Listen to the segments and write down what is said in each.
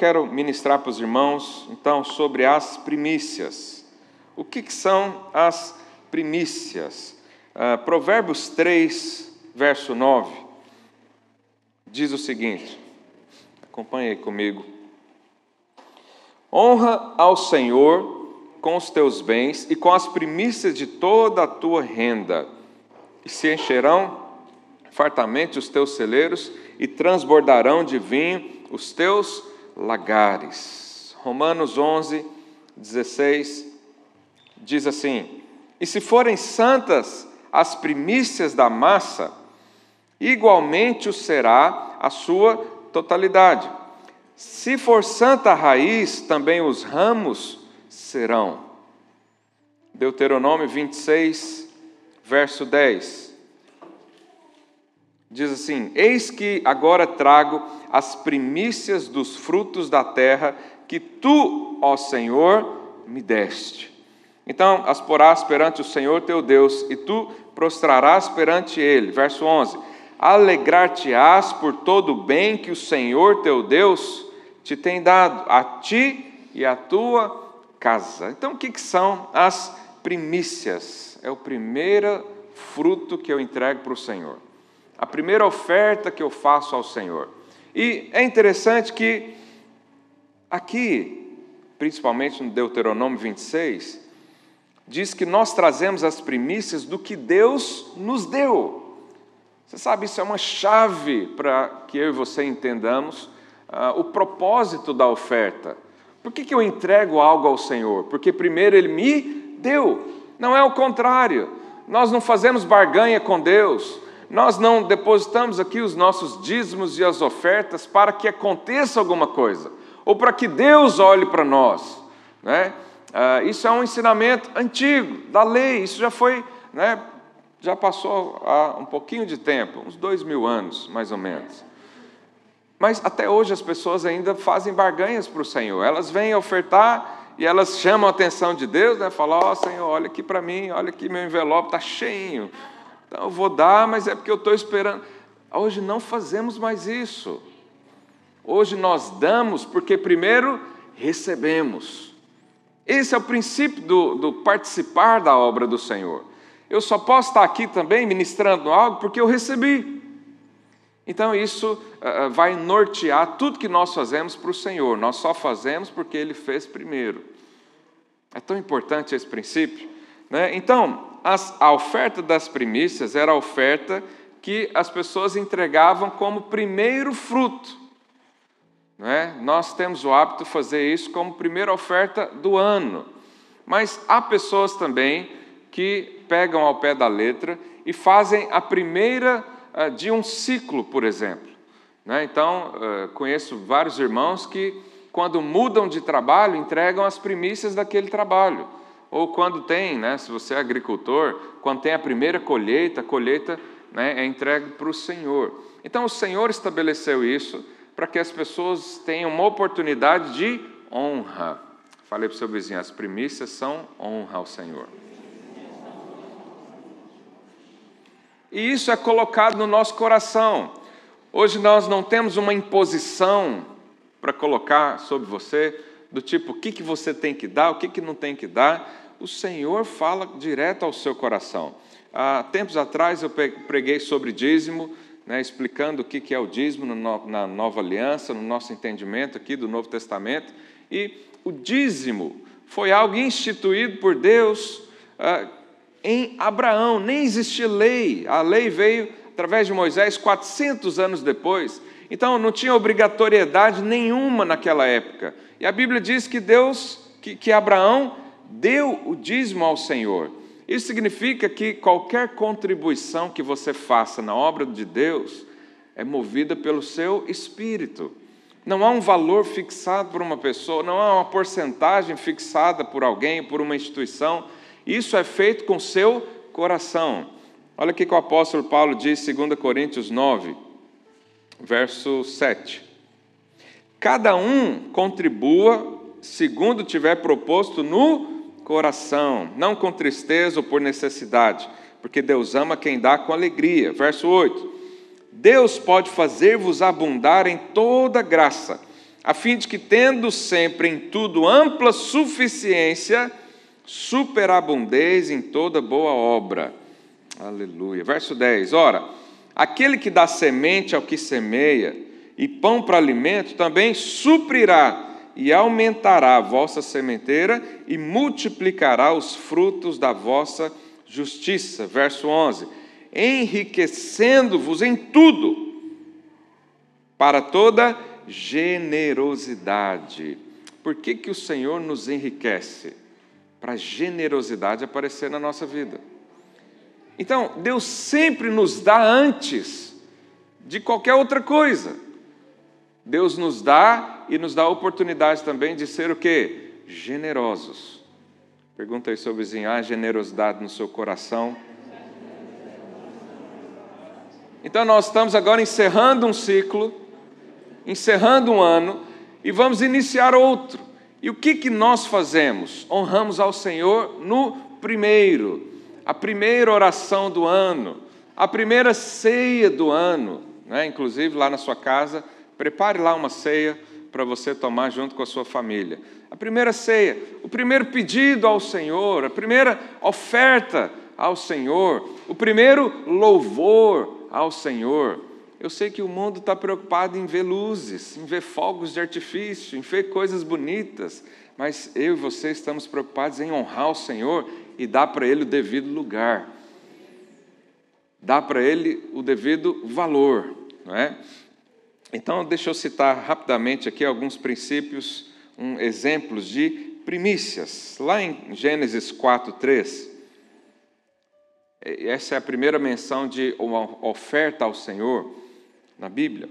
quero ministrar para os irmãos, então, sobre as primícias. O que, que são as primícias? Uh, Provérbios 3, verso 9, diz o seguinte: acompanhe comigo. Honra ao Senhor com os teus bens e com as primícias de toda a tua renda, e se encherão fartamente os teus celeiros e transbordarão de vinho os teus lagares. Romanos 11, 16 diz assim: E se forem santas as primícias da massa, igualmente o será a sua totalidade. Se for santa a raiz, também os ramos serão. Deuteronômio 26, verso 10 diz assim: Eis que agora trago as primícias dos frutos da terra que tu, ó Senhor, me deste. Então as porás perante o Senhor teu Deus, e tu prostrarás perante ele. Verso 11: Alegrar-te-ás por todo o bem que o Senhor teu Deus te tem dado, a ti e à tua casa. Então o que, que são as primícias? É o primeiro fruto que eu entrego para o Senhor a primeira oferta que eu faço ao Senhor. E é interessante que aqui, principalmente no Deuteronômio 26, diz que nós trazemos as primícias do que Deus nos deu. Você sabe, isso é uma chave para que eu e você entendamos uh, o propósito da oferta. Por que, que eu entrego algo ao Senhor? Porque primeiro Ele me deu. Não é o contrário. Nós não fazemos barganha com Deus nós não depositamos aqui os nossos dízimos e as ofertas para que aconteça alguma coisa, ou para que Deus olhe para nós. Né? Ah, isso é um ensinamento antigo, da lei, isso já foi, né, já passou há um pouquinho de tempo, uns dois mil anos, mais ou menos. Mas até hoje as pessoas ainda fazem barganhas para o Senhor, elas vêm ofertar e elas chamam a atenção de Deus, né? falam, ó oh, Senhor, olha aqui para mim, olha aqui meu envelope está cheio, então, eu vou dar, mas é porque eu estou esperando. Hoje não fazemos mais isso. Hoje nós damos porque primeiro recebemos. Esse é o princípio do, do, participar da obra do Senhor. Eu só posso estar aqui também ministrando algo porque eu recebi. Então isso uh, vai nortear tudo que nós fazemos para o Senhor. Nós só fazemos porque Ele fez primeiro. É tão importante esse princípio. Né? Então, as, a oferta das primícias era a oferta que as pessoas entregavam como primeiro fruto. É? Nós temos o hábito de fazer isso como primeira oferta do ano. Mas há pessoas também que pegam ao pé da letra e fazem a primeira ah, de um ciclo, por exemplo. Né? Então, ah, conheço vários irmãos que, quando mudam de trabalho, entregam as primícias daquele trabalho. Ou quando tem, né, se você é agricultor, quando tem a primeira colheita, a colheita né, é entregue para o Senhor. Então o Senhor estabeleceu isso para que as pessoas tenham uma oportunidade de honra. Falei para o seu vizinho, as primícias são honra ao Senhor. E isso é colocado no nosso coração. Hoje nós não temos uma imposição para colocar sobre você, do tipo, o que, que você tem que dar, o que, que não tem que dar o Senhor fala direto ao seu coração. Há tempos atrás eu preguei sobre dízimo, né, explicando o que é o dízimo na nova aliança, no nosso entendimento aqui do Novo Testamento. E o dízimo foi algo instituído por Deus ah, em Abraão, nem existia lei, a lei veio através de Moisés 400 anos depois. Então não tinha obrigatoriedade nenhuma naquela época. E a Bíblia diz que Deus, que, que Abraão deu o dízimo ao Senhor. Isso significa que qualquer contribuição que você faça na obra de Deus é movida pelo seu espírito. Não há um valor fixado por uma pessoa, não há uma porcentagem fixada por alguém, por uma instituição. Isso é feito com seu coração. Olha o que o apóstolo Paulo diz em 2 Coríntios 9, verso 7. Cada um contribua segundo tiver proposto no coração, não com tristeza ou por necessidade, porque Deus ama quem dá com alegria. Verso 8: Deus pode fazer-vos abundar em toda graça, a fim de que, tendo sempre em tudo ampla suficiência, superabundez em toda boa obra. Aleluia. Verso 10: Ora, aquele que dá semente ao que semeia e pão para alimento também suprirá e aumentará a vossa sementeira e multiplicará os frutos da vossa justiça. Verso 11: enriquecendo-vos em tudo, para toda generosidade. Por que, que o Senhor nos enriquece? Para a generosidade aparecer na nossa vida. Então, Deus sempre nos dá antes de qualquer outra coisa. Deus nos dá e nos dá a oportunidade também de ser o quê? Generosos. Pergunta aí seu vizinho, há generosidade no seu coração? Então nós estamos agora encerrando um ciclo, encerrando um ano e vamos iniciar outro. E o que, que nós fazemos? Honramos ao Senhor no primeiro, a primeira oração do ano, a primeira ceia do ano. Né? Inclusive lá na sua casa, prepare lá uma ceia para você tomar junto com a sua família. A primeira ceia, o primeiro pedido ao Senhor, a primeira oferta ao Senhor, o primeiro louvor ao Senhor. Eu sei que o mundo está preocupado em ver luzes, em ver fogos de artifício, em ver coisas bonitas, mas eu e você estamos preocupados em honrar o Senhor e dar para Ele o devido lugar, dar para Ele o devido valor, não é? Então, deixa eu citar rapidamente aqui alguns princípios, um, exemplos de primícias. Lá em Gênesis 4, 3, essa é a primeira menção de uma oferta ao Senhor na Bíblia.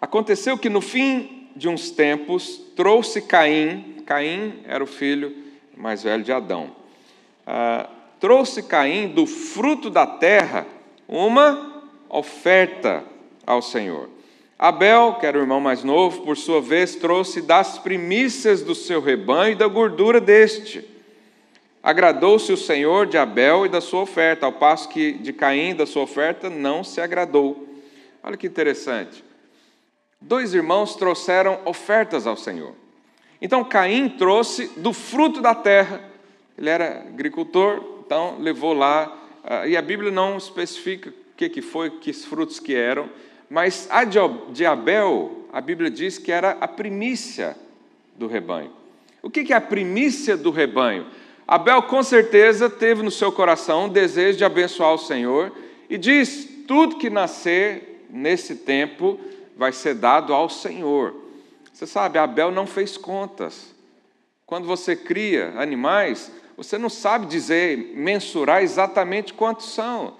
Aconteceu que no fim de uns tempos trouxe Caim, Caim era o filho mais velho de Adão, ah, trouxe Caim do fruto da terra uma oferta ao Senhor. Abel, que era o irmão mais novo, por sua vez, trouxe das primícias do seu rebanho e da gordura deste. Agradou-se o Senhor de Abel e da sua oferta, ao passo que de Caim da sua oferta não se agradou. Olha que interessante. Dois irmãos trouxeram ofertas ao Senhor. Então Caim trouxe do fruto da terra. Ele era agricultor, então levou lá. Ah, e a Bíblia não especifica o que, que foi, que frutos que eram, mas a de Abel, a Bíblia diz que era a primícia do rebanho. O que é a primícia do rebanho? Abel com certeza teve no seu coração o desejo de abençoar o Senhor e diz: tudo que nascer nesse tempo vai ser dado ao Senhor. Você sabe, Abel não fez contas. Quando você cria animais, você não sabe dizer, mensurar exatamente quantos são.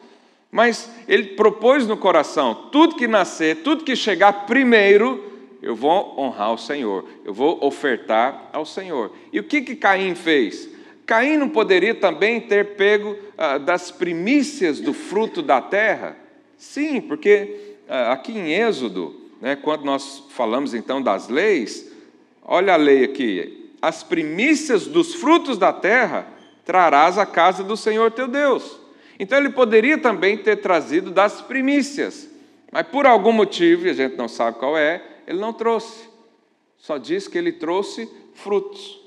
Mas ele propôs no coração: tudo que nascer, tudo que chegar primeiro, eu vou honrar o Senhor, eu vou ofertar ao Senhor. E o que, que Caim fez? Caim não poderia também ter pego ah, das primícias do fruto da terra? Sim, porque ah, aqui em Êxodo, né, quando nós falamos então das leis, olha a lei aqui: as primícias dos frutos da terra trarás à casa do Senhor teu Deus. Então ele poderia também ter trazido das primícias, mas por algum motivo, e a gente não sabe qual é, ele não trouxe. Só diz que ele trouxe frutos.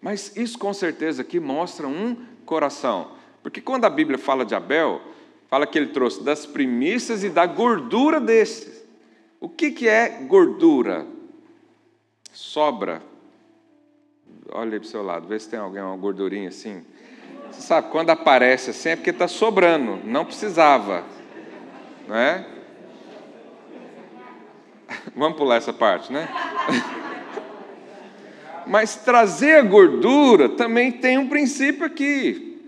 Mas isso com certeza aqui mostra um coração. Porque quando a Bíblia fala de Abel, fala que ele trouxe das primícias e da gordura destes. O que, que é gordura? Sobra. Olha aí para o seu lado, vê se tem alguém, uma gordurinha assim. Você sabe, quando aparece assim é porque está sobrando, não precisava. Não é? Vamos pular essa parte, né? Mas trazer a gordura também tem um princípio aqui.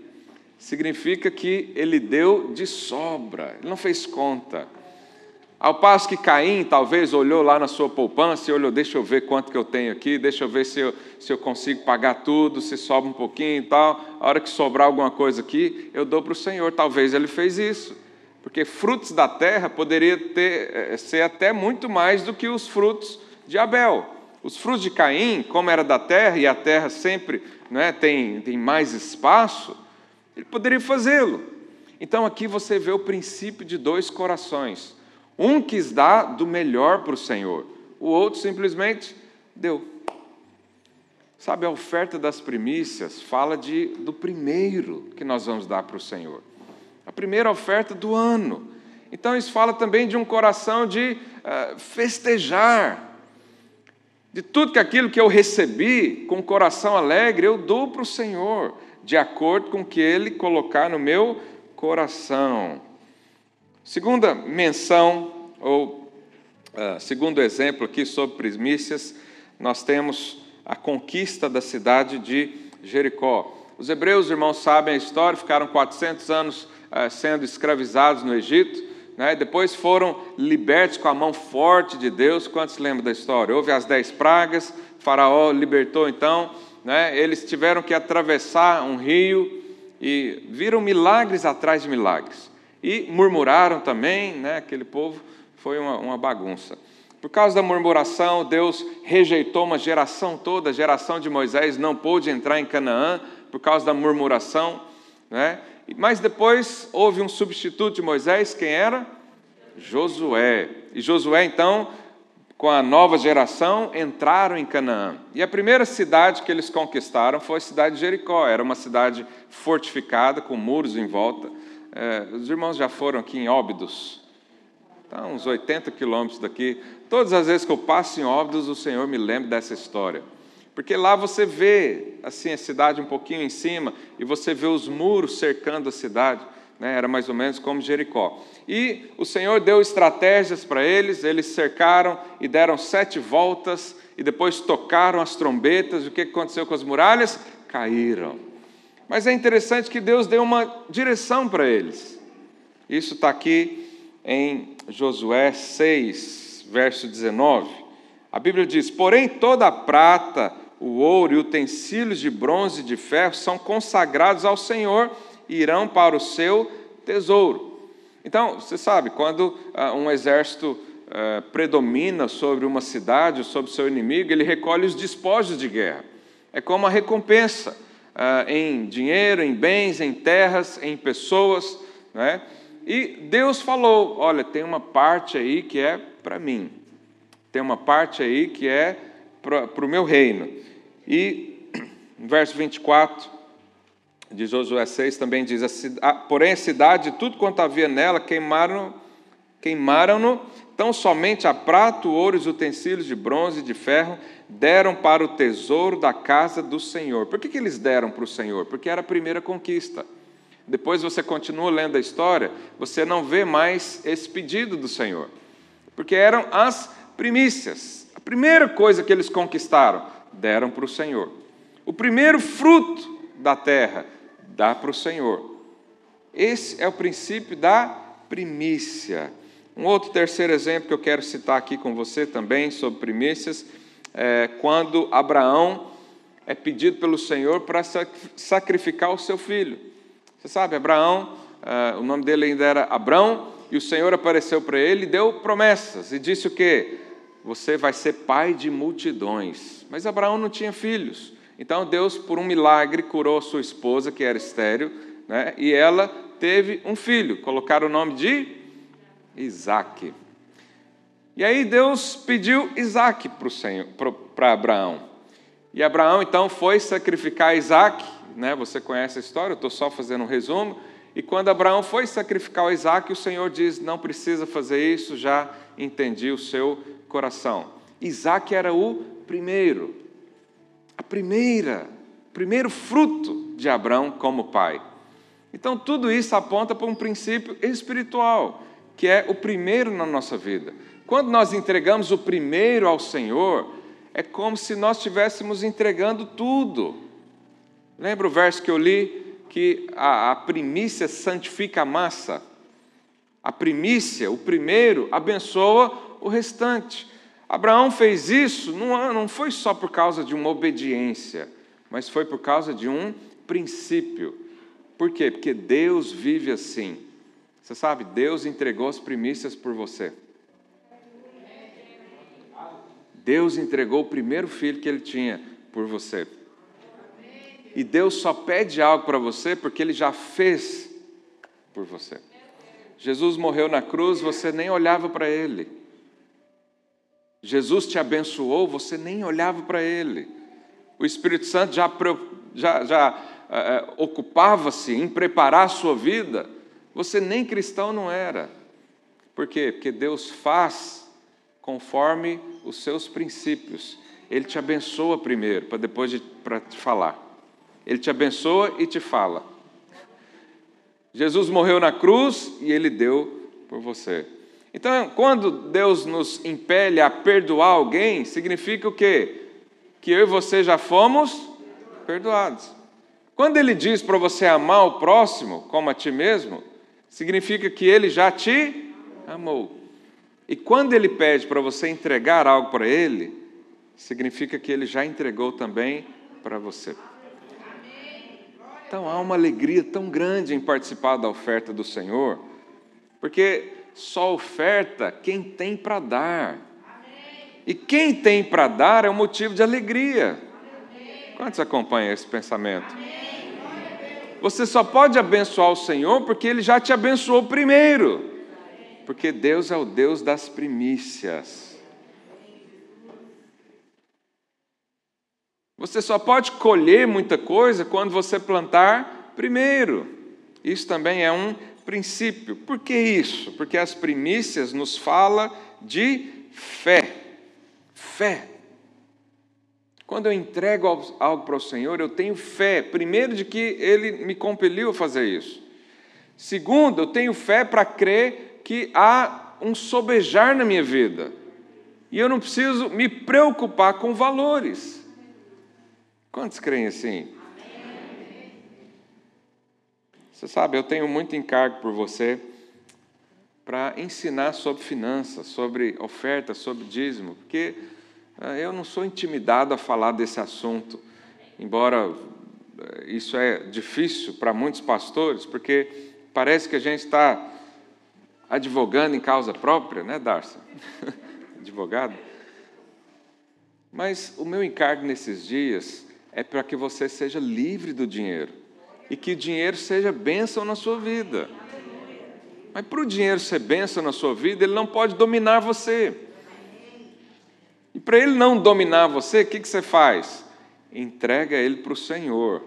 Significa que ele deu de sobra, ele não fez conta. Ao passo que Caim talvez olhou lá na sua poupança e olhou, deixa eu ver quanto que eu tenho aqui, deixa eu ver se eu, se eu consigo pagar tudo, se sobra um pouquinho e tal. A hora que sobrar alguma coisa aqui, eu dou para o Senhor. Talvez ele fez isso. Porque frutos da terra poderia ter, eh, ser até muito mais do que os frutos de Abel. Os frutos de Caim, como era da terra, e a terra sempre né, tem, tem mais espaço, ele poderia fazê-lo. Então aqui você vê o princípio de dois corações um quis dar do melhor para o Senhor, o outro simplesmente deu. Sabe, a oferta das primícias fala de, do primeiro que nós vamos dar para o Senhor. A primeira oferta do ano. Então, isso fala também de um coração de uh, festejar. De tudo que aquilo que eu recebi com coração alegre, eu dou para o Senhor, de acordo com o que Ele colocar no meu coração. Segunda menção, ou uh, segundo exemplo aqui sobre primícias, nós temos a conquista da cidade de Jericó. Os hebreus, irmãos, sabem a história, ficaram 400 anos uh, sendo escravizados no Egito, né? depois foram libertos com a mão forte de Deus. Quantos lembram da história? Houve as dez pragas, Faraó libertou então, né? eles tiveram que atravessar um rio e viram milagres atrás de milagres. E murmuraram também, né? aquele povo foi uma, uma bagunça. Por causa da murmuração, Deus rejeitou uma geração toda, a geração de Moisés não pôde entrar em Canaã por causa da murmuração. Né? Mas depois houve um substituto de Moisés, quem era? Josué. E Josué, então, com a nova geração, entraram em Canaã. E a primeira cidade que eles conquistaram foi a cidade de Jericó. Era uma cidade fortificada, com muros em volta. É, os irmãos já foram aqui em Óbidos, está uns 80 quilômetros daqui. Todas as vezes que eu passo em Óbidos, o Senhor me lembra dessa história. Porque lá você vê assim a cidade um pouquinho em cima e você vê os muros cercando a cidade. Né? Era mais ou menos como Jericó. E o Senhor deu estratégias para eles, eles cercaram e deram sete voltas e depois tocaram as trombetas. O que aconteceu com as muralhas? Caíram. Mas é interessante que Deus deu uma direção para eles. Isso está aqui em Josué 6, verso 19. A Bíblia diz: Porém, toda a prata, o ouro e utensílios de bronze e de ferro são consagrados ao Senhor e irão para o seu tesouro. Então, você sabe, quando ah, um exército ah, predomina sobre uma cidade, sobre seu inimigo, ele recolhe os despojos de guerra. É como a recompensa ah, em dinheiro, em bens, em terras, em pessoas. Né? E Deus falou: olha, tem uma parte aí que é para mim, tem uma parte aí que é para o meu reino. E no verso 24 de Josué 6 também diz: Porém, a cidade, tudo quanto havia nela, queimaram, queimaram-no, tão somente a prata, o ouro os utensílios de bronze e de ferro deram para o tesouro da casa do Senhor. Por que, que eles deram para o Senhor? Porque era a primeira conquista. Depois você continua lendo a história, você não vê mais esse pedido do Senhor. Porque eram as primícias. A primeira coisa que eles conquistaram, deram para o Senhor. O primeiro fruto da terra, dá para o Senhor. Esse é o princípio da primícia. Um outro terceiro exemplo que eu quero citar aqui com você também sobre primícias é, quando Abraão é pedido pelo Senhor para sacrificar o seu filho. Você sabe, Abraão, é, o nome dele ainda era Abraão, e o Senhor apareceu para ele e deu promessas, e disse o quê? Você vai ser pai de multidões. Mas Abraão não tinha filhos. Então Deus, por um milagre, curou sua esposa, que era estéril, né? e ela teve um filho. Colocaram o nome de Isaac. E aí Deus pediu Isaac para Abraão. E Abraão então foi sacrificar Isaac, né? você conhece a história, eu estou só fazendo um resumo. E quando Abraão foi sacrificar Isaac, o Senhor diz: Não precisa fazer isso, já entendi o seu coração. Isaac era o primeiro, a primeira, primeiro fruto de Abraão como pai. Então tudo isso aponta para um princípio espiritual, que é o primeiro na nossa vida. Quando nós entregamos o primeiro ao Senhor, é como se nós estivéssemos entregando tudo. Lembra o verso que eu li? Que a, a primícia santifica a massa. A primícia, o primeiro, abençoa o restante. Abraão fez isso, não, não foi só por causa de uma obediência, mas foi por causa de um princípio. Por quê? Porque Deus vive assim. Você sabe, Deus entregou as primícias por você. Deus entregou o primeiro filho que ele tinha por você. E Deus só pede algo para você porque ele já fez por você. Jesus morreu na cruz, você nem olhava para ele. Jesus te abençoou, você nem olhava para ele. O Espírito Santo já, já, já uh, ocupava-se em preparar a sua vida, você nem cristão não era. Por quê? Porque Deus faz conforme os seus princípios. Ele te abençoa primeiro, para depois para te falar. Ele te abençoa e te fala. Jesus morreu na cruz e ele deu por você. Então, quando Deus nos impele a perdoar alguém, significa o quê? Que eu e você já fomos perdoados. Quando ele diz para você amar o próximo como a ti mesmo, significa que ele já te amou. E quando ele pede para você entregar algo para ele, significa que ele já entregou também para você. Então há uma alegria tão grande em participar da oferta do Senhor, porque só oferta quem tem para dar. E quem tem para dar é um motivo de alegria. Quantos acompanham esse pensamento? Você só pode abençoar o Senhor porque Ele já te abençoou primeiro. Porque Deus é o Deus das primícias. Você só pode colher muita coisa quando você plantar primeiro. Isso também é um princípio. Por que isso? Porque as primícias nos fala de fé. Fé. Quando eu entrego algo para o Senhor, eu tenho fé, primeiro, de que Ele me compeliu a fazer isso. Segundo, eu tenho fé para crer que há um sobejar na minha vida. E eu não preciso me preocupar com valores. Quantos creem assim? Você sabe, eu tenho muito encargo por você para ensinar sobre finanças, sobre oferta, sobre dízimo, porque eu não sou intimidado a falar desse assunto, embora eh, isso é difícil para muitos pastores, porque parece que a gente está advogando em causa própria, né, Darcy? Advogado. Mas o meu encargo nesses dias é para que você seja livre do dinheiro e que o dinheiro seja bênção na sua vida. Mas para o dinheiro ser bênção na sua vida, ele não pode dominar você. E para ele não dominar você, o que, que você faz? Entrega ele para o Senhor.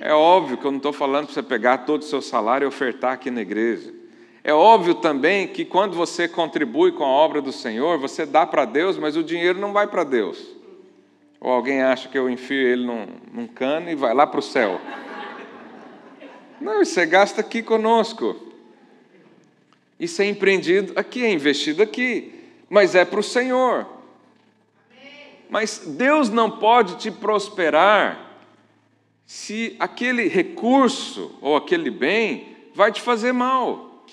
É óbvio que eu não estou falando para você pegar todo o seu salário e ofertar aqui na igreja. É óbvio também que quando você contribui com a obra do Senhor, você dá para Deus, mas o dinheiro não vai para Deus. Ou alguém acha que eu enfio ele num, num cano e vai lá para o céu. Não, você gasta aqui conosco. Isso é empreendido aqui, é investido aqui, mas é para o Senhor. Mas Deus não pode te prosperar se aquele recurso ou aquele bem vai te fazer mal.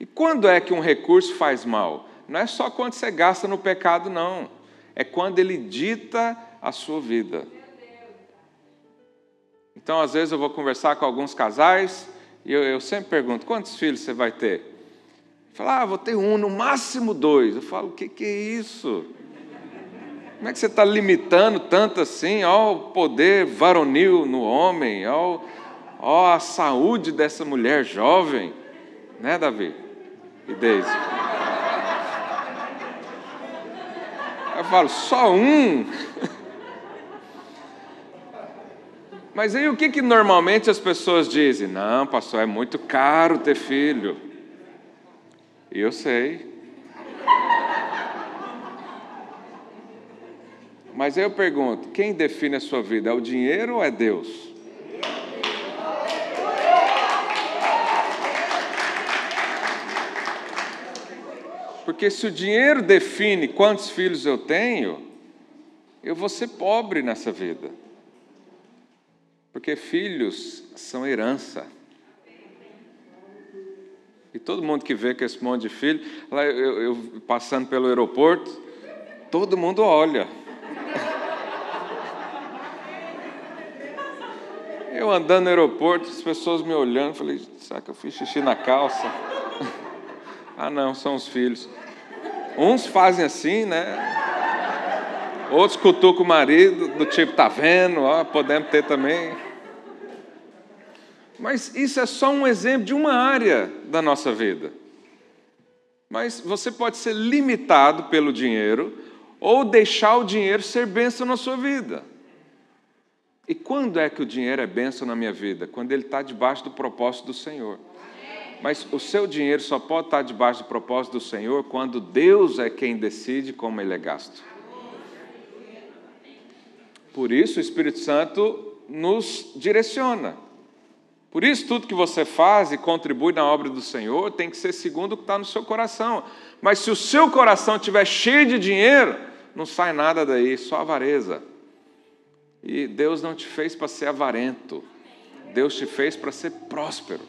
E quando é que um recurso faz mal? Não é só quando você gasta no pecado, não. É quando ele dita a sua vida. Então, às vezes, eu vou conversar com alguns casais e eu, eu sempre pergunto: quantos filhos você vai ter? Fala, ah, vou ter um, no máximo dois. Eu falo: o que, que é isso? Como é que você está limitando tanto assim ao poder varonil no homem, ao, ao a saúde dessa mulher jovem? Né, Davi? E Deise? Eu falo, só um? Mas aí o que, que normalmente as pessoas dizem? Não, pastor, é muito caro ter filho. Eu sei. Mas aí eu pergunto: quem define a sua vida? É o dinheiro ou é Deus? Porque se o dinheiro define quantos filhos eu tenho, eu vou ser pobre nessa vida. Porque filhos são herança. E todo mundo que vê com esse monte de filho, lá eu, eu passando pelo aeroporto, todo mundo olha. Eu andando no aeroporto, as pessoas me olhando, falei, será que eu fiz xixi na calça? ah, não, são os filhos. Uns fazem assim, né? Outros cutucam o marido, do tipo, tá vendo? Ó, podemos ter também. Mas isso é só um exemplo de uma área da nossa vida. Mas você pode ser limitado pelo dinheiro, ou deixar o dinheiro ser bênção na sua vida. E quando é que o dinheiro é bênção na minha vida? Quando ele está debaixo do propósito do Senhor. Mas o seu dinheiro só pode estar debaixo do propósito do Senhor quando Deus é quem decide como ele é gasto. Por isso o Espírito Santo nos direciona. Por isso, tudo que você faz e contribui na obra do Senhor tem que ser segundo o que está no seu coração. Mas se o seu coração estiver cheio de dinheiro, não sai nada daí, só avareza. E Deus não te fez para ser avarento, Deus te fez para ser próspero.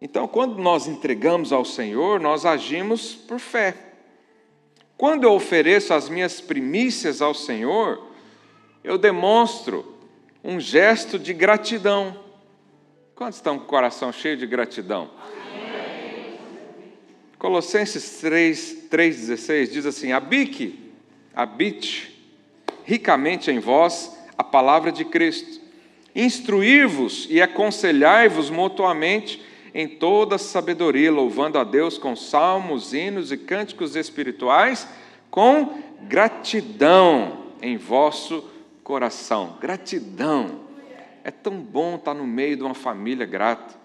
Então, quando nós entregamos ao Senhor, nós agimos por fé. Quando eu ofereço as minhas primícias ao Senhor, eu demonstro um gesto de gratidão. Quantos estão com o coração cheio de gratidão? Colossenses 3, 3,16 diz assim: Habite, habite ricamente em vós a palavra de Cristo, instruir-vos e aconselhai-vos mutuamente em toda sabedoria, louvando a Deus com salmos, hinos e cânticos espirituais, com gratidão em vosso coração. Gratidão. É tão bom estar no meio de uma família grata.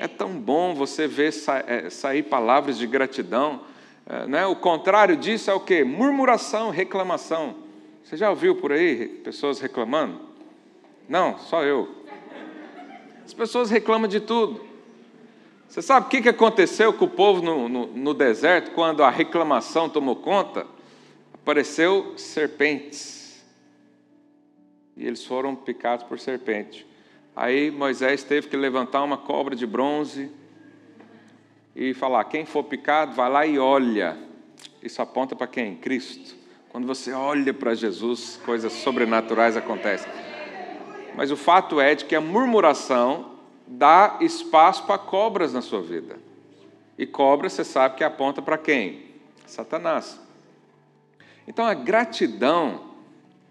É tão bom você ver é, sair palavras de gratidão. É, né? O contrário disso é o que? Murmuração, reclamação. Você já ouviu por aí pessoas reclamando? Não, só eu. As pessoas reclamam de tudo. Você sabe o que aconteceu com o povo no, no, no deserto quando a reclamação tomou conta? Apareceu serpentes. E eles foram picados por serpente. Aí Moisés teve que levantar uma cobra de bronze e falar: quem for picado, vai lá e olha. Isso aponta para quem? Cristo. Quando você olha para Jesus, coisas sobrenaturais acontecem. Mas o fato é de que a murmuração dá espaço para cobras na sua vida. E cobra, você sabe que aponta para quem? Satanás. Então a gratidão,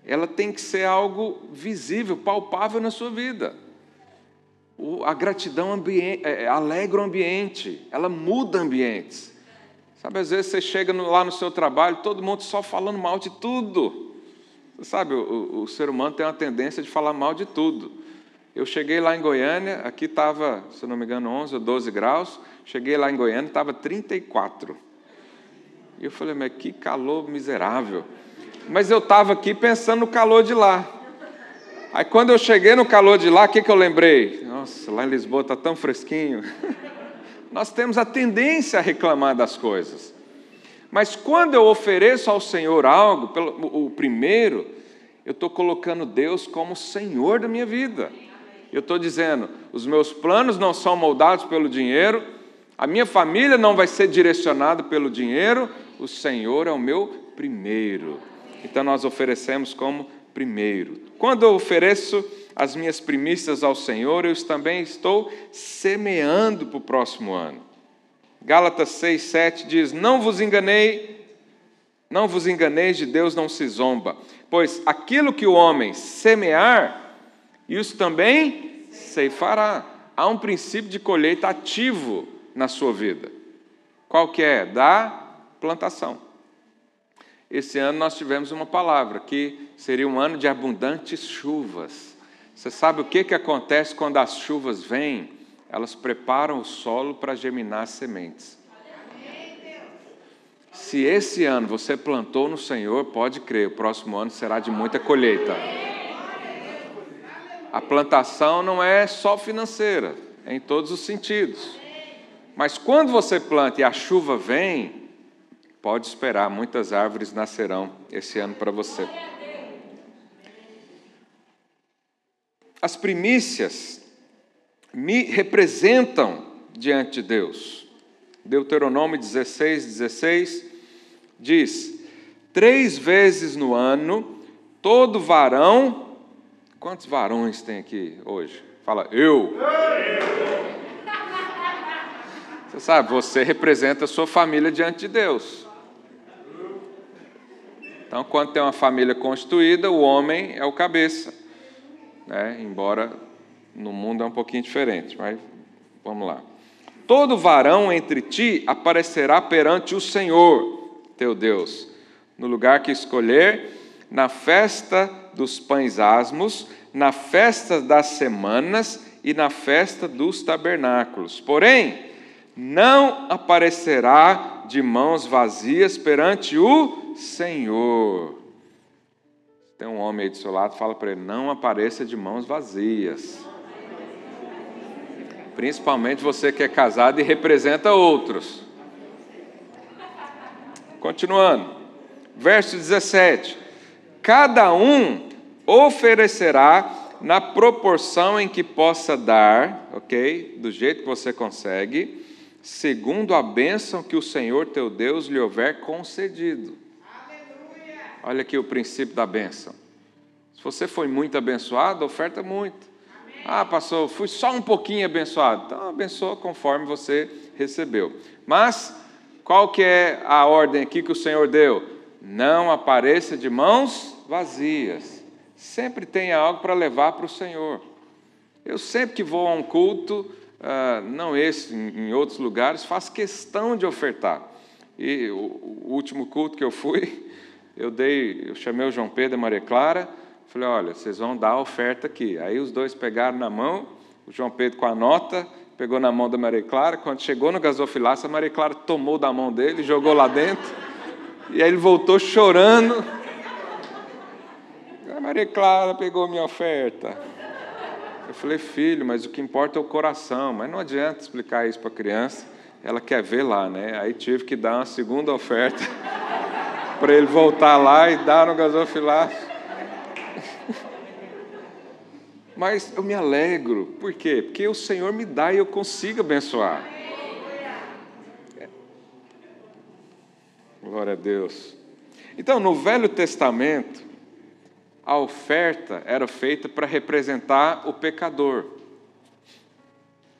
ela tem que ser algo visível, palpável na sua vida. A gratidão é, é, alegra o ambiente, ela muda ambientes. Sabe, às vezes você chega lá no seu trabalho, todo mundo só falando mal de tudo. Sabe, o, o ser humano tem uma tendência de falar mal de tudo. Eu cheguei lá em Goiânia, aqui estava, se não me engano, 11 ou 12 graus. Cheguei lá em Goiânia, estava 34. E eu falei, mas que calor miserável. Mas eu estava aqui pensando no calor de lá. Aí quando eu cheguei no calor de lá, o que, que eu lembrei? Nossa, lá em Lisboa está tão fresquinho. Nós temos a tendência a reclamar das coisas. Mas quando eu ofereço ao Senhor algo, pelo, o primeiro, eu estou colocando Deus como Senhor da minha vida. Eu estou dizendo: os meus planos não são moldados pelo dinheiro, a minha família não vai ser direcionada pelo dinheiro, o Senhor é o meu primeiro. Então nós oferecemos como primeiro. Quando eu ofereço as minhas primícias ao Senhor, eu também estou semeando para o próximo ano. Gálatas 6, 7 diz: Não vos enganei, não vos enganeis de Deus, não se zomba, pois aquilo que o homem semear, isso também ceifará. Há um princípio de colheita ativo na sua vida. Qual que é? Da plantação. Esse ano nós tivemos uma palavra que seria um ano de abundantes chuvas. Você sabe o que, que acontece quando as chuvas vêm? Elas preparam o solo para germinar as sementes. Se esse ano você plantou no Senhor, pode crer, o próximo ano será de muita colheita. A plantação não é só financeira, é em todos os sentidos. Mas quando você planta e a chuva vem, pode esperar, muitas árvores nascerão esse ano para você. As primícias me representam diante de Deus. Deuteronômio 16, 16 diz: Três vezes no ano, todo varão Quantos varões tem aqui hoje? Fala, eu. Você sabe, você representa a sua família diante de Deus. Então, quando tem uma família constituída, o homem é o cabeça. Né? Embora no mundo é um pouquinho diferente, mas vamos lá. todo varão entre ti aparecerá perante o Senhor, teu Deus, no lugar que escolher, na festa dos pães asmos, na festa das semanas e na festa dos tabernáculos. Porém, não aparecerá de mãos vazias perante o Senhor. Tem um homem aí do seu lado, fala para ele: não apareça de mãos vazias. Principalmente você que é casado e representa outros. Continuando, verso 17: Cada um oferecerá na proporção em que possa dar, ok? Do jeito que você consegue, segundo a bênção que o Senhor teu Deus lhe houver concedido. Olha aqui o princípio da bênção. Se você foi muito abençoado, oferta muito. Ah, pastor, fui só um pouquinho abençoado. Então, abençoa conforme você recebeu. Mas, qual que é a ordem aqui que o Senhor deu? Não apareça de mãos vazias. Sempre tenha algo para levar para o Senhor. Eu sempre que vou a um culto, ah, não esse, em outros lugares, faço questão de ofertar. E o último culto que eu fui, eu dei, eu chamei o João Pedro e a Maria Clara, falei, olha, vocês vão dar a oferta aqui. Aí os dois pegaram na mão, o João Pedro com a nota, pegou na mão da Maria Clara, quando chegou no gasofilácio, a Maria Clara tomou da mão dele, jogou lá dentro, e aí ele voltou chorando. A Maria Clara pegou minha oferta. Eu falei, filho, mas o que importa é o coração. Mas não adianta explicar isso para a criança, ela quer ver lá, né? Aí tive que dar uma segunda oferta. Para ele voltar lá e dar no gasofilácio. Mas eu me alegro, por quê? Porque o Senhor me dá e eu consigo abençoar. Glória a Deus. Então, no Velho Testamento, a oferta era feita para representar o pecador.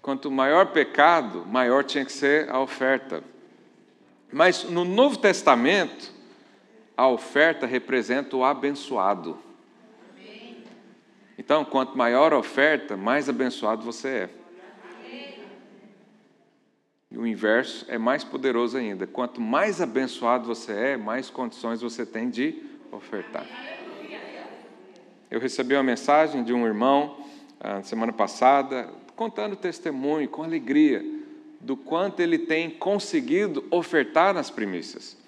Quanto maior pecado, maior tinha que ser a oferta. Mas no Novo Testamento, a oferta representa o abençoado. Então, quanto maior a oferta, mais abençoado você é. E o inverso é mais poderoso ainda. Quanto mais abençoado você é, mais condições você tem de ofertar. Eu recebi uma mensagem de um irmão na semana passada, contando testemunho com alegria do quanto ele tem conseguido ofertar nas primícias.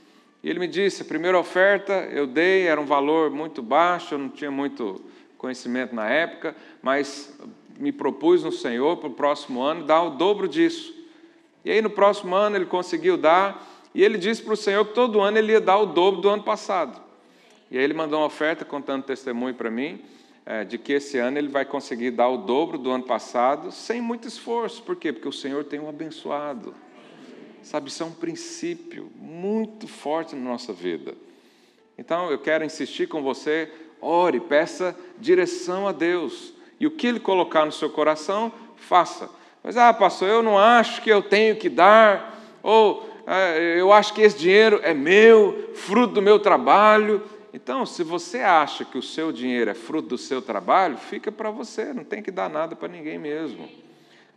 E ele me disse: a primeira oferta eu dei, era um valor muito baixo, eu não tinha muito conhecimento na época, mas me propus no Senhor para o próximo ano dar o dobro disso. E aí no próximo ano ele conseguiu dar, e ele disse para o Senhor que todo ano ele ia dar o dobro do ano passado. E aí ele mandou uma oferta contando testemunho para mim, é, de que esse ano ele vai conseguir dar o dobro do ano passado, sem muito esforço. Por quê? Porque o Senhor tem um abençoado. Sabe, isso é um princípio muito forte na nossa vida. Então, eu quero insistir com você, ore, peça direção a Deus. E o que Ele colocar no seu coração, faça. Mas, ah, pastor, eu não acho que eu tenho que dar, ou ah, eu acho que esse dinheiro é meu, fruto do meu trabalho. Então, se você acha que o seu dinheiro é fruto do seu trabalho, fica para você, não tem que dar nada para ninguém mesmo.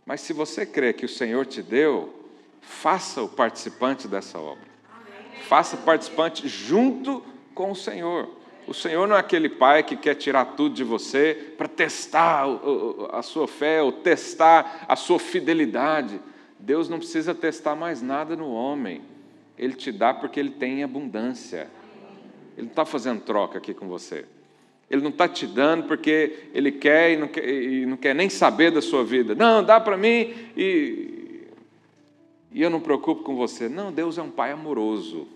Mas se você crê que o Senhor te deu, faça o participante dessa obra. Faça participante junto com o Senhor. O Senhor não é aquele pai que quer tirar tudo de você para testar a sua fé ou testar a sua fidelidade. Deus não precisa testar mais nada no homem. Ele te dá porque ele tem abundância. Ele não está fazendo troca aqui com você. Ele não está te dando porque ele quer e não quer, e não quer nem saber da sua vida. Não, dá para mim e, e eu não preocupo com você. Não, Deus é um pai amoroso.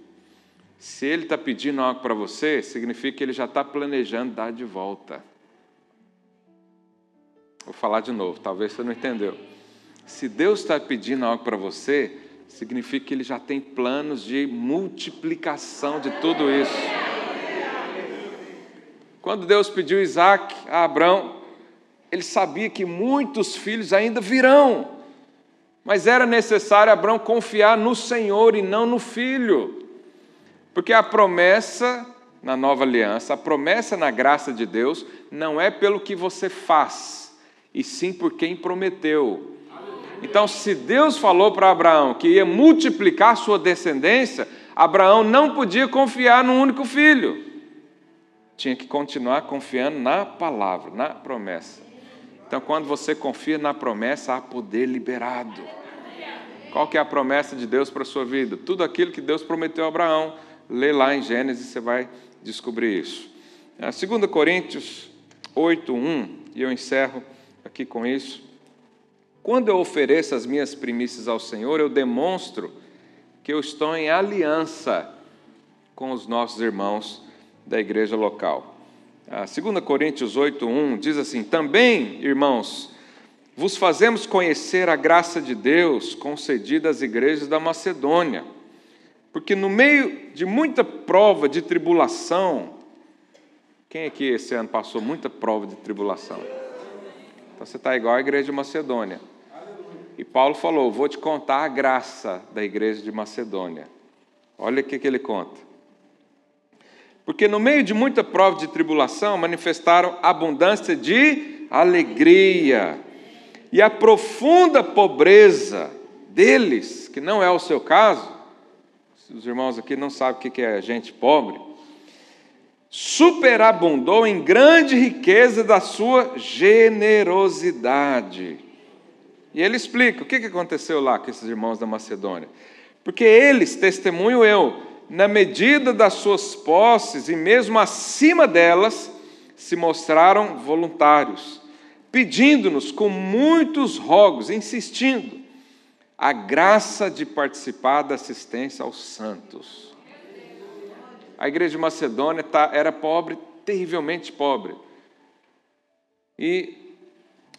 Se Ele está pedindo algo para você, significa que Ele já está planejando dar de volta. Vou falar de novo, talvez você não entendeu. Se Deus está pedindo algo para você, significa que Ele já tem planos de multiplicação de tudo isso. Quando Deus pediu Isaac a Abraão, ele sabia que muitos filhos ainda virão. Mas era necessário Abraão confiar no Senhor e não no filho. Porque a promessa na nova aliança, a promessa na graça de Deus, não é pelo que você faz, e sim por quem prometeu. Então, se Deus falou para Abraão que ia multiplicar sua descendência, Abraão não podia confiar num único filho. Tinha que continuar confiando na palavra, na promessa. Então, quando você confia na promessa, há poder liberado. Qual que é a promessa de Deus para a sua vida? Tudo aquilo que Deus prometeu a Abraão. Lê lá em Gênesis, você vai descobrir isso. 2 é, Coríntios 8, 1, e eu encerro aqui com isso. Quando eu ofereço as minhas primícias ao Senhor, eu demonstro que eu estou em aliança com os nossos irmãos da igreja local. 2 Coríntios 8, 1 diz assim: Também, irmãos, vos fazemos conhecer a graça de Deus concedida às igrejas da Macedônia, porque no meio de muita prova de tribulação, quem aqui esse ano passou muita prova de tribulação? Então você está igual à igreja de Macedônia. E Paulo falou: Vou te contar a graça da igreja de Macedônia. Olha o que ele conta. Porque no meio de muita prova de tribulação manifestaram abundância de alegria e a profunda pobreza deles, que não é o seu caso, os irmãos aqui não sabem o que é gente pobre, superabundou em grande riqueza da sua generosidade. E ele explica o que aconteceu lá com esses irmãos da Macedônia. Porque eles, testemunho eu, na medida das suas posses e mesmo acima delas, se mostraram voluntários pedindo-nos com muitos rogos, insistindo, a graça de participar da assistência aos santos. A igreja de Macedônia tá, era pobre, terrivelmente pobre. E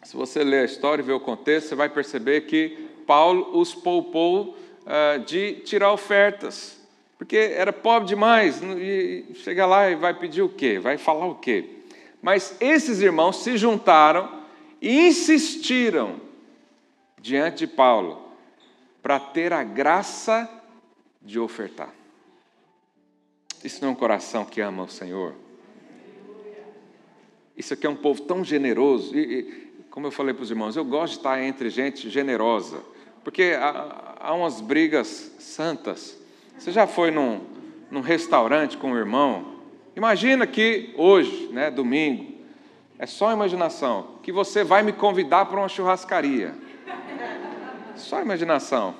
se você ler a história e ver o contexto, você vai perceber que Paulo os poupou uh, de tirar ofertas, porque era pobre demais. E chega lá e vai pedir o quê? Vai falar o quê? Mas esses irmãos se juntaram e insistiram diante de Paulo para ter a graça de ofertar. Isso não é um coração que ama o Senhor? Isso aqui é um povo tão generoso. E, e como eu falei para os irmãos, eu gosto de estar entre gente generosa, porque há, há umas brigas santas. Você já foi num, num restaurante com um irmão? Imagina que hoje, né, domingo, é só imaginação. Que você vai me convidar para uma churrascaria. Só imaginação.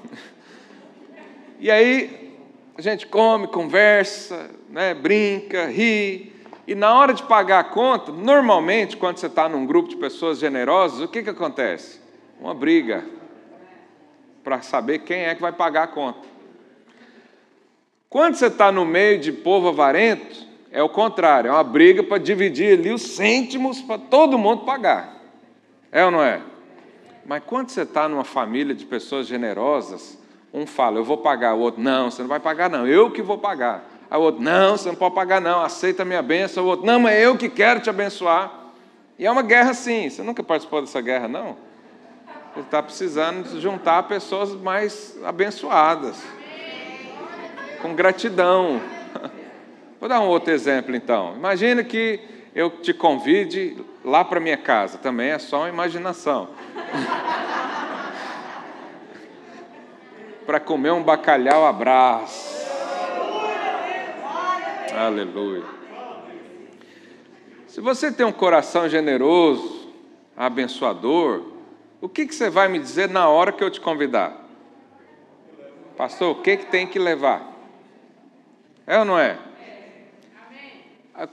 E aí a gente come, conversa, né, brinca, ri. E na hora de pagar a conta, normalmente, quando você está num grupo de pessoas generosas, o que, que acontece? Uma briga para saber quem é que vai pagar a conta. Quando você está no meio de povo avarento, é o contrário, é uma briga para dividir ali os cêntimos para todo mundo pagar. É ou não é? Mas quando você está numa família de pessoas generosas, um fala, eu vou pagar, o outro, não, você não vai pagar, não, eu que vou pagar. Aí o outro, não, você não pode pagar, não, aceita a minha bênção. O outro, não, mas eu que quero te abençoar. E é uma guerra assim. Você nunca participou dessa guerra, não? Você está precisando juntar pessoas mais abençoadas, com gratidão. Vou dar um outro exemplo então. Imagina que eu te convide lá para minha casa, também é só uma imaginação. para comer um bacalhau brás. Aleluia. Se você tem um coração generoso, abençoador, o que, que você vai me dizer na hora que eu te convidar? Pastor, o que, que tem que levar? É ou não é?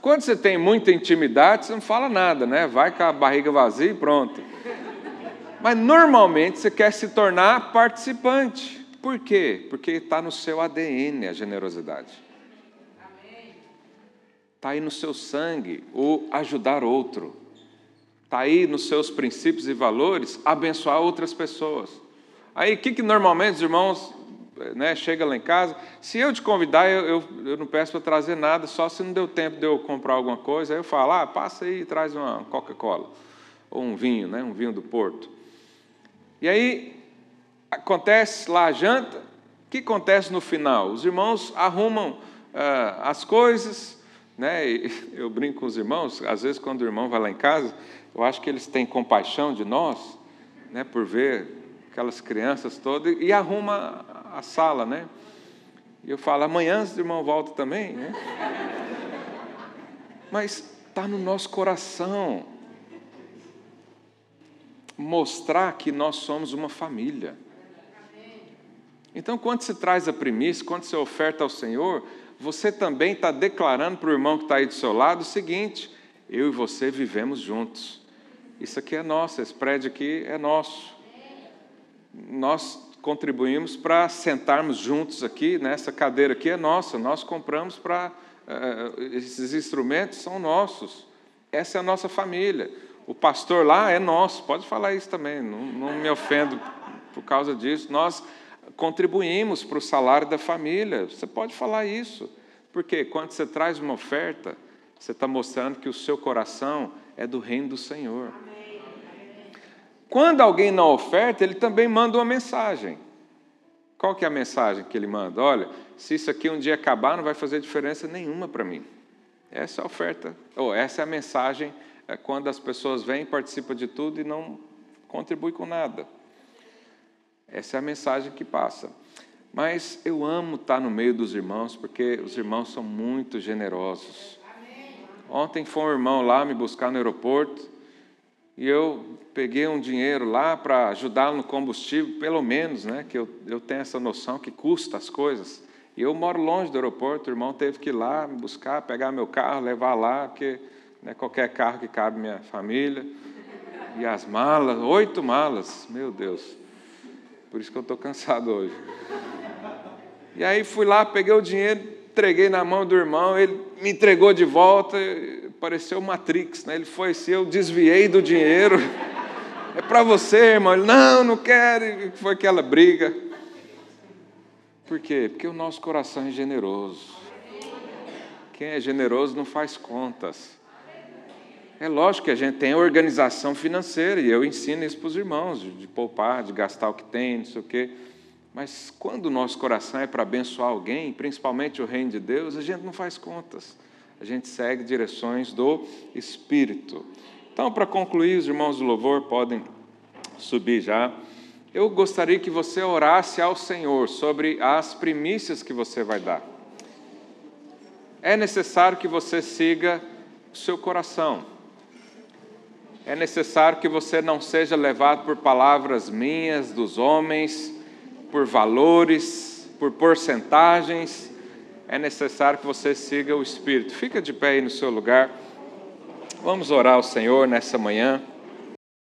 Quando você tem muita intimidade, você não fala nada, né? Vai com a barriga vazia e pronto. Mas normalmente você quer se tornar participante. Por quê? Porque está no seu ADN a generosidade. Está aí no seu sangue o ajudar outro. Está aí nos seus princípios e valores abençoar outras pessoas. Aí o que, que normalmente os irmãos né, chega lá em casa. Se eu te convidar, eu, eu, eu não peço para trazer nada, só se não deu tempo de eu comprar alguma coisa. Aí eu falo, ah, passa aí e traz uma Coca-Cola. Ou um vinho, né, um vinho do Porto. E aí, acontece lá a janta. O que acontece no final? Os irmãos arrumam ah, as coisas. Né, eu brinco com os irmãos, às vezes quando o irmão vai lá em casa, eu acho que eles têm compaixão de nós, né, por ver aquelas crianças todas, e arruma a sala, né? E eu falo, amanhã o irmão volta também, né? Mas está no nosso coração mostrar que nós somos uma família. Então, quando se traz a primícia, quando você oferta ao Senhor, você também está declarando para o irmão que está aí do seu lado o seguinte: eu e você vivemos juntos. Isso aqui é nosso, esse prédio aqui é nosso. Nós contribuímos para sentarmos juntos aqui, nessa cadeira aqui é nossa, nós compramos para. Uh, esses instrumentos são nossos. Essa é a nossa família. O pastor lá é nosso, pode falar isso também, não, não me ofendo por causa disso. Nós contribuímos para o salário da família, você pode falar isso, porque quando você traz uma oferta, você está mostrando que o seu coração é do reino do Senhor. Quando alguém não oferta, ele também manda uma mensagem. Qual que é a mensagem que ele manda? Olha, se isso aqui um dia acabar, não vai fazer diferença nenhuma para mim. Essa é a oferta, ou essa é a mensagem é quando as pessoas vêm, participam de tudo e não contribuem com nada. Essa é a mensagem que passa. Mas eu amo estar no meio dos irmãos, porque os irmãos são muito generosos. Ontem foi um irmão lá me buscar no aeroporto, e eu peguei um dinheiro lá para ajudá-lo no combustível, pelo menos, né, que eu, eu tenho essa noção que custa as coisas. E eu moro longe do aeroporto, o irmão teve que ir lá buscar, pegar meu carro, levar lá, porque não é qualquer carro que cabe minha família. E as malas, oito malas, meu Deus. Por isso que eu estou cansado hoje. E aí fui lá, peguei o dinheiro, entreguei na mão do irmão, ele me entregou de volta, pareceu Matrix, né? Ele foi assim, eu desviei do dinheiro. É para você, irmão. Ele, não, não quero. E foi aquela briga. Por quê? Porque o nosso coração é generoso. Quem é generoso não faz contas. É lógico que a gente tem organização financeira, e eu ensino isso para os irmãos, de, poupar, de gastar o que tem, não sei o quê. Mas quando o nosso coração é para abençoar alguém, principalmente o reino de Deus, a gente não faz contas a gente segue direções do Espírito. Então, para concluir, os irmãos do louvor podem subir já. Eu gostaria que você orasse ao Senhor sobre as primícias que você vai dar. É necessário que você siga o seu coração. É necessário que você não seja levado por palavras minhas, dos homens, por valores, por porcentagens, é necessário que você siga o Espírito. Fica de pé aí no seu lugar. Vamos orar ao Senhor nessa manhã.